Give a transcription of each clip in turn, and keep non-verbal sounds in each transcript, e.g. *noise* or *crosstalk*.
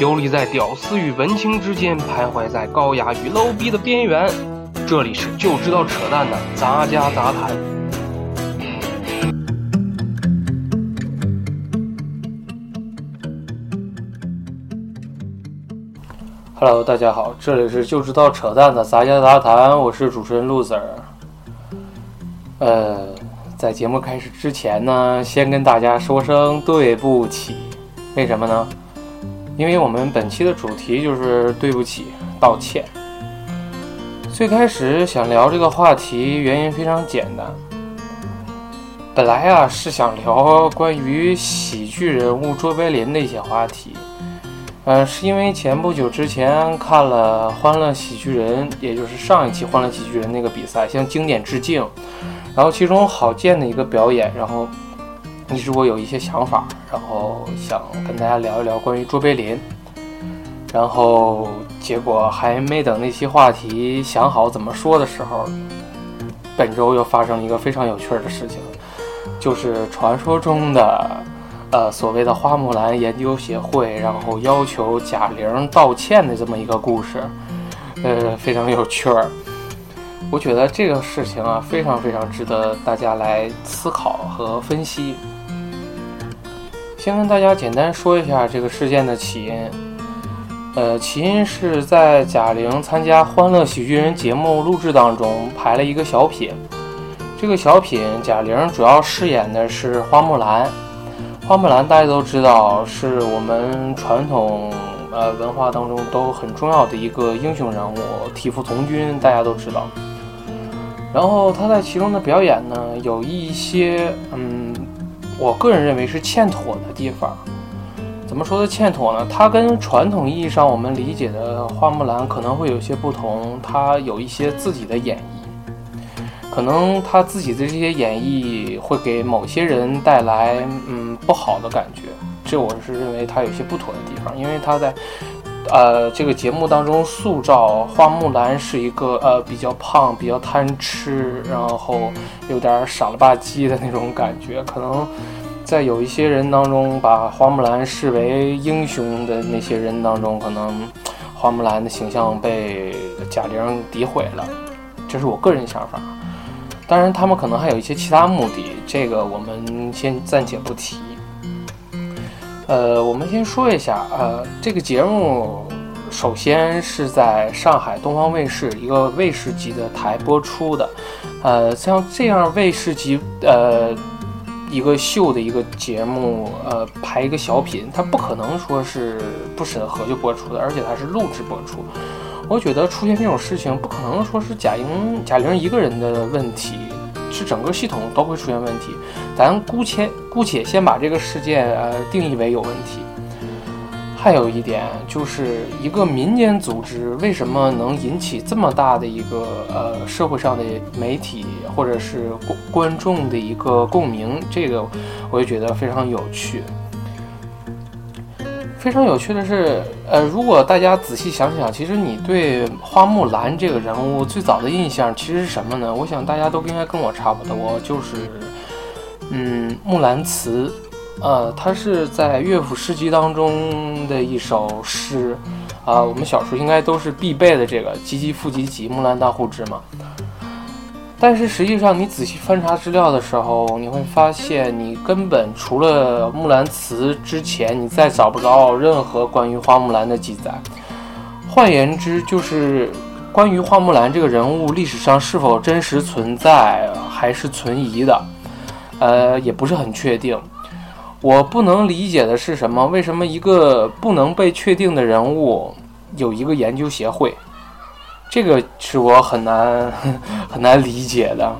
游离在屌丝与文青之间，徘徊在高雅与 low 逼的边缘。这里是就知道扯淡的杂家杂谈。Hello，大家好，这里是就知道扯淡的杂家杂谈，我是主持人 loser。呃，在节目开始之前呢，先跟大家说声对不起。为什么呢？因为我们本期的主题就是对不起、道歉。最开始想聊这个话题，原因非常简单。本来啊是想聊关于喜剧人物卓别林的一些话题，嗯，是因为前不久之前看了《欢乐喜剧人》，也就是上一期《欢乐喜剧人》那个比赛，向经典致敬。然后其中郝建的一个表演，然后。一直我有一些想法，然后想跟大家聊一聊关于卓别林，然后结果还没等那期话题想好怎么说的时候，本周又发生了一个非常有趣的事情，就是传说中的，呃，所谓的花木兰研究协会，然后要求贾玲道歉的这么一个故事，呃，非常有趣儿。我觉得这个事情啊，非常非常值得大家来思考和分析。先跟大家简单说一下这个事件的起因。呃，起因是在贾玲参加《欢乐喜剧人》节目录制当中排了一个小品。这个小品，贾玲主要饰演的是花木兰。花木兰大家都知道，是我们传统呃文化当中都很重要的一个英雄人物，替父从军，大家都知道。然后她在其中的表演呢，有一些嗯。我个人认为是欠妥的地方，怎么说的欠妥呢？它跟传统意义上我们理解的花木兰可能会有些不同，它有一些自己的演绎，可能他自己的这些演绎会给某些人带来嗯不好的感觉，这我是认为它有些不妥的地方，因为它在。呃，这个节目当中塑造花木兰是一个呃比较胖、比较贪吃，然后有点傻了吧唧的那种感觉。可能在有一些人当中，把花木兰视为英雄的那些人当中，可能花木兰的形象被贾玲诋毁了。这是我个人想法。当然，他们可能还有一些其他目的，这个我们先暂且不提。呃，我们先说一下，呃，这个节目首先是在上海东方卫视一个卫视级的台播出的，呃，像这样卫视级呃一个秀的一个节目，呃，拍一个小品，它不可能说是不审核就播出的，而且它是录制播出。我觉得出现这种事情，不可能说是贾玲贾玲一个人的问题。是整个系统都会出现问题，咱姑且姑且先把这个事件呃定义为有问题。还有一点就是一个民间组织为什么能引起这么大的一个呃社会上的媒体或者是观观众的一个共鸣，这个我也觉得非常有趣。非常有趣的是，呃，如果大家仔细想想，其实你对花木兰这个人物最早的印象其实是什么呢？我想大家都应该跟我差不多，就是，嗯，《木兰辞》，呃，它是在乐府诗集当中的一首诗，啊，我们小时候应该都是必备的这个“唧唧复唧唧，木兰当户织”嘛。但是实际上，你仔细翻查资料的时候，你会发现，你根本除了《木兰辞》之前，你再找不着任何关于花木兰的记载。换言之，就是关于花木兰这个人物，历史上是否真实存在，还是存疑的。呃，也不是很确定。我不能理解的是什么？为什么一个不能被确定的人物，有一个研究协会？这个是我很难 *laughs* 很难理解的，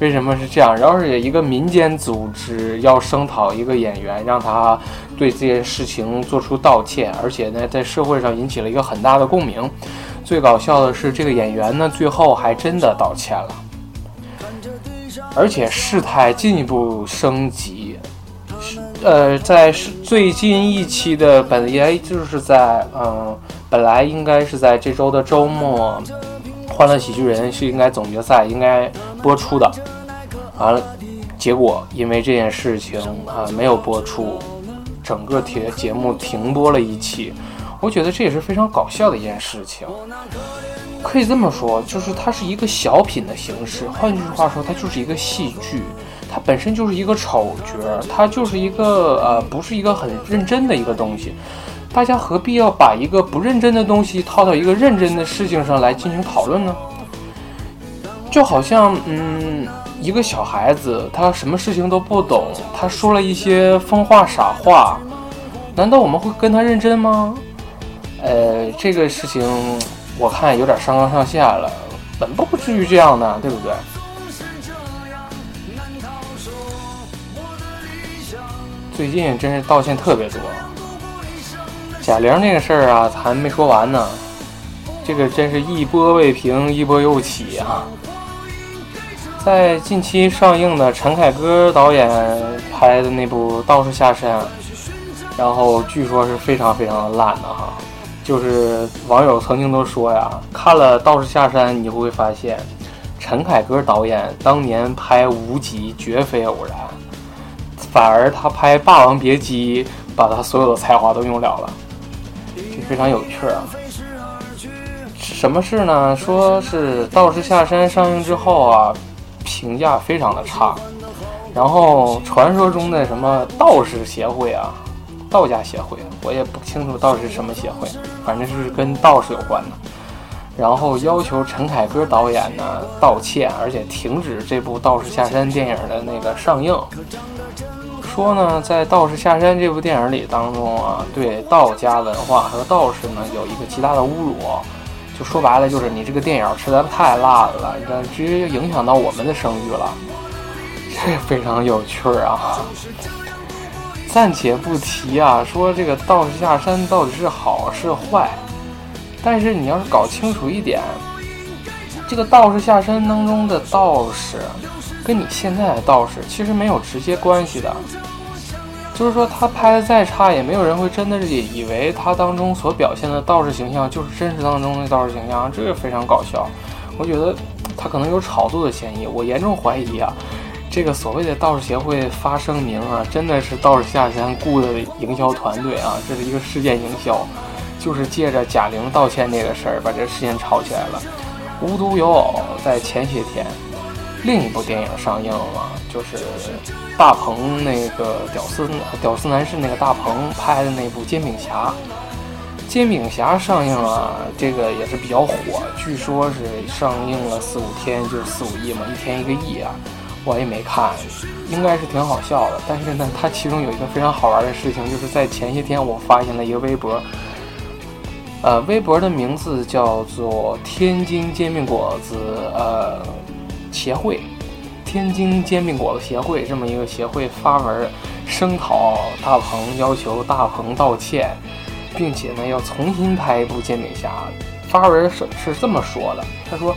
为什么是这样？要是一个民间组织要声讨一个演员，让他对这件事情做出道歉，而且呢，在社会上引起了一个很大的共鸣。最搞笑的是，这个演员呢，最后还真的道歉了，而且事态进一步升级。呃，在最近一期的本来就是在嗯。本来应该是在这周的周末，《欢乐喜剧人》是应该总决赛应该播出的，完了，结果因为这件事情啊没有播出，整个节节目停播了一期。我觉得这也是非常搞笑的一件事情。可以这么说，就是它是一个小品的形式。换句话说，它就是一个戏剧，它本身就是一个丑角，它就是一个呃，不是一个很认真的一个东西。大家何必要把一个不认真的东西套到一个认真的事情上来进行讨论呢？就好像，嗯，一个小孩子，他什么事情都不懂，他说了一些疯话傻话，难道我们会跟他认真吗？呃，这个事情我看有点上纲上线了，本不至于这样的，对不对？最近真是道歉特别多。贾玲那个事儿啊，还没说完呢，这个真是一波未平，一波又起啊！在近期上映的陈凯歌导演拍的那部《道士下山》，然后据说是非常非常的烂的哈，就是网友曾经都说呀，看了《道士下山》，你就会发现陈凯歌导演当年拍《无极》绝非偶然，反而他拍《霸王别姬》，把他所有的才华都用了了。这非常有趣啊！什么事呢？说是《道士下山》上映之后啊，评价非常的差。然后传说中的什么道士协会啊，道家协会，我也不清楚道士什么协会，反正是跟道士有关的。然后要求陈凯歌导演呢道歉，而且停止这部《道士下山》电影的那个上映。说呢，在《道士下山》这部电影里当中啊，对道家文化和道士呢有一个极大的侮辱，就说白了就是你这个电影实在太烂了，这直接就影响到我们的声誉了，*laughs* 这非常有趣儿啊。暂且不提啊，说这个《道士下山》到底是好是坏，但是你要是搞清楚一点，这个《道士下山》当中的道士，跟你现在的道士其实没有直接关系的。就是说，他拍的再差，也没有人会真的是以为他当中所表现的道士形象就是真实当中的道士形象，这个非常搞笑。我觉得他可能有炒作的嫌疑。我严重怀疑啊，这个所谓的道士协会发声明啊，真的是道士下山雇的营销团队啊，这是一个事件营销，就是借着贾玲道歉这个事儿把这事件炒起来了。无独有偶，在前些天。另一部电影上映了，就是大鹏那个屌丝屌丝男士那个大鹏拍的那部《煎饼侠》。《煎饼侠》上映了，这个也是比较火，据说是上映了四五天就是四五亿嘛，一天一个亿啊。我也没看，应该是挺好笑的。但是呢，它其中有一个非常好玩的事情，就是在前些天我发现了一个微博，呃，微博的名字叫做“天津煎饼果子”，呃。协会，天津煎饼果子协会这么一个协会发文声讨大鹏，要求大鹏道歉，并且呢要重新拍一部煎饼侠。发文是是这么说的，他说：“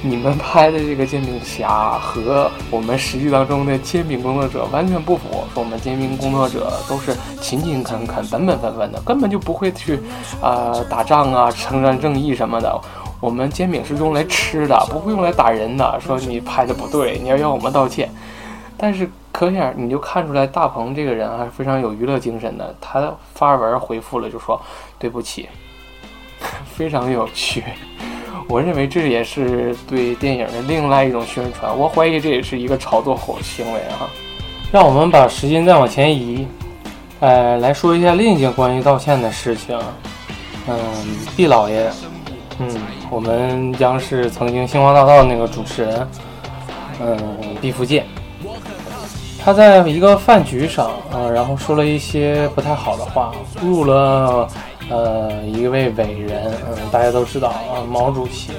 你们拍的这个煎饼侠和我们实际当中的煎饼工作者完全不符。说我们煎饼工作者都是勤勤恳恳、本本分分的，根本就不会去啊打仗啊、承担正义什么的。”我们煎饼是用来吃的，不会用来打人的。说你拍的不对，你要要我们道歉。但是可想你就看出来，大鹏这个人还是非常有娱乐精神的。他发文回复了，就说对不起，*laughs* 非常有趣。我认为这也是对电影的另外一种宣传。我怀疑这也是一个炒作火行为啊。让我们把时间再往前移，呃，来说一下另一件关于道歉的事情。嗯，毕老爷。嗯，我们央视曾经星光大道那个主持人，嗯，毕福剑，他在一个饭局上啊，然后说了一些不太好的话，侮辱了呃一位伟人，嗯，大家都知道啊，毛主席。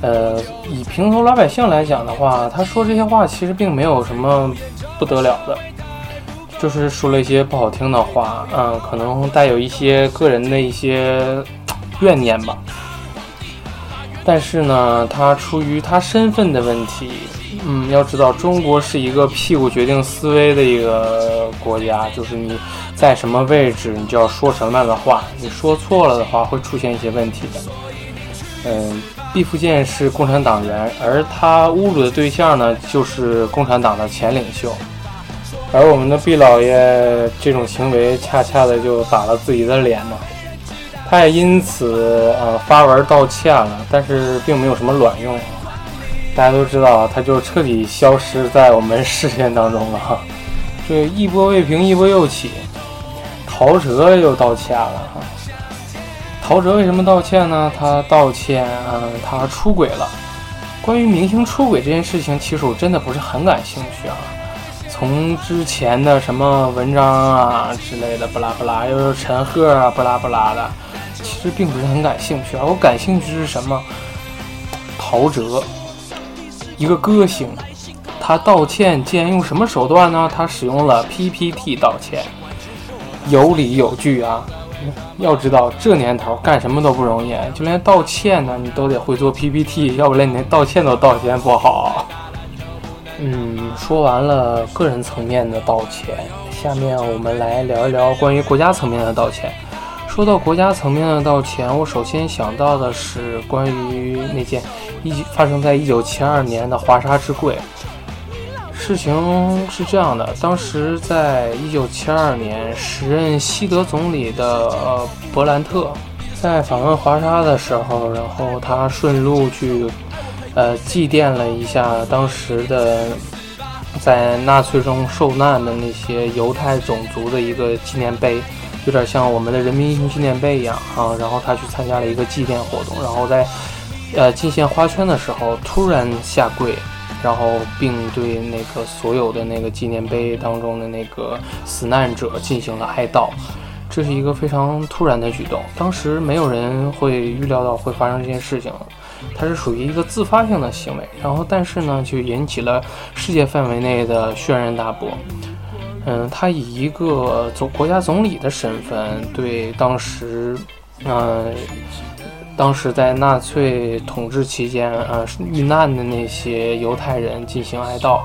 呃，以平头老百姓来讲的话，他说这些话其实并没有什么不得了的，就是说了一些不好听的话，嗯，可能带有一些个人的一些。怨念吧，但是呢，他出于他身份的问题，嗯，要知道中国是一个屁股决定思维的一个国家，就是你在什么位置，你就要说什么样的话，你说错了的话会出现一些问题的。嗯，毕福剑是共产党员，而他侮辱的对象呢，就是共产党的前领袖，而我们的毕老爷这种行为，恰恰的就打了自己的脸嘛。他也因此呃发文道歉了，但是并没有什么卵用。大家都知道，他就彻底消失在我们视线当中了。哈。这一波未平，一波又起，陶喆又道歉了。哈。陶喆为什么道歉呢？他道歉，嗯，他出轨了。关于明星出轨这件事情，其实我真的不是很感兴趣啊。从之前的什么文章啊之类的，不拉不拉，又是陈赫啊，不拉不拉的。其实并不是很感兴趣啊，我感兴趣是什么？陶喆，一个歌星，他道歉竟然用什么手段呢？他使用了 PPT 道歉，有理有据啊！要知道这年头干什么都不容易，就连道歉呢，你都得会做 PPT，要不然你连道歉都道歉不好。嗯，说完了个人层面的道歉，下面我们来聊一聊关于国家层面的道歉。说到国家层面的道歉，我首先想到的是关于那件一发生在一九七二年的华沙之柜。事情是这样的，当时在一九七二年，时任西德总理的呃勃兰特在访问华沙的时候，然后他顺路去呃祭奠了一下当时的在纳粹中受难的那些犹太种族的一个纪念碑。有点像我们的人民英雄纪念碑一样啊，然后他去参加了一个祭奠活动，然后在呃进献花圈的时候突然下跪，然后并对那个所有的那个纪念碑当中的那个死难者进行了哀悼，这是一个非常突然的举动，当时没有人会预料到会发生这件事情，它是属于一个自发性的行为，然后但是呢就引起了世界范围内的轩然大波。嗯，他以一个总国家总理的身份，对当时，嗯，当时在纳粹统治期间，呃，遇难的那些犹太人进行哀悼，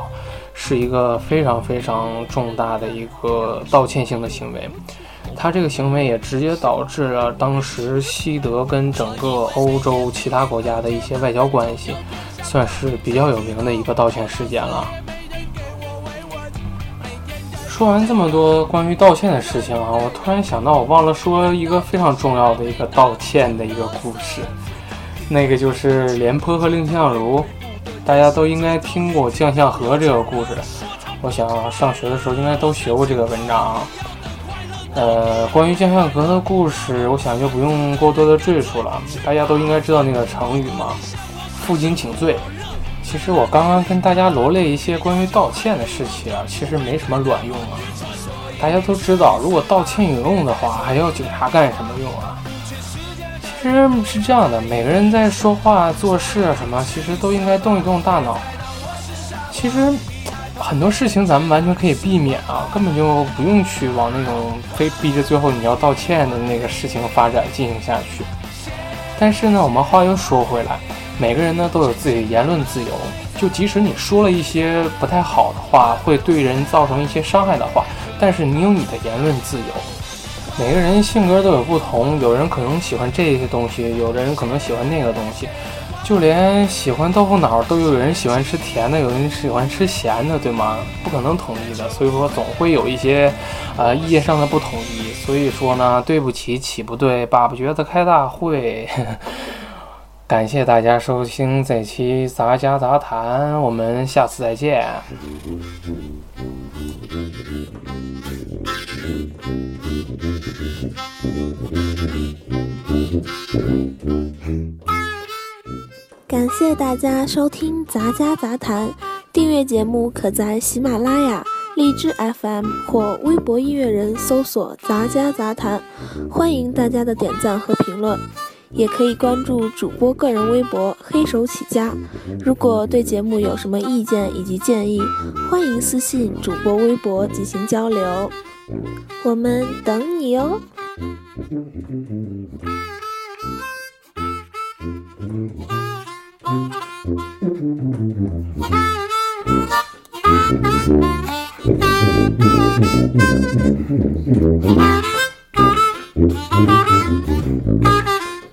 是一个非常非常重大的一个道歉性的行为。他这个行为也直接导致了当时西德跟整个欧洲其他国家的一些外交关系，算是比较有名的一个道歉事件了。说完这么多关于道歉的事情啊，我突然想到，我忘了说一个非常重要的一个道歉的一个故事，那个就是廉颇和蔺相如，大家都应该听过将相和这个故事。我想上学的时候应该都学过这个文章。呃，关于将相和的故事，我想就不用过多的赘述了，大家都应该知道那个成语嘛，“负荆请罪”。其实我刚刚跟大家罗列一些关于道歉的事情啊，其实没什么卵用啊。大家都知道，如果道歉有用的话，还要警察干什么用啊？其实是这样的，每个人在说话、做事啊什么，其实都应该动一动大脑。其实很多事情咱们完全可以避免啊，根本就不用去往那种非逼着最后你要道歉的那个事情发展进行下去。但是呢，我们话又说回来。每个人呢都有自己的言论自由，就即使你说了一些不太好的话，会对人造成一些伤害的话，但是你有你的言论自由。每个人性格都有不同，有人可能喜欢这些东西，有的人可能喜欢那个东西，就连喜欢豆腐脑都有人喜欢吃甜的，有人喜欢吃咸的，对吗？不可能统一的，所以说总会有一些，呃，意见上的不统一。所以说呢，对不起，起不对，爸爸觉得开大会。感谢大家收听这期杂家杂谈，我们下次再见。感谢大家收听杂家杂谈，订阅节目可在喜马拉雅、荔枝 FM 或微博音乐人搜索“杂家杂谈”，欢迎大家的点赞和评论。也可以关注主播个人微博“黑手起家”。如果对节目有什么意见以及建议，欢迎私信主播微博进行交流，我们等你哦。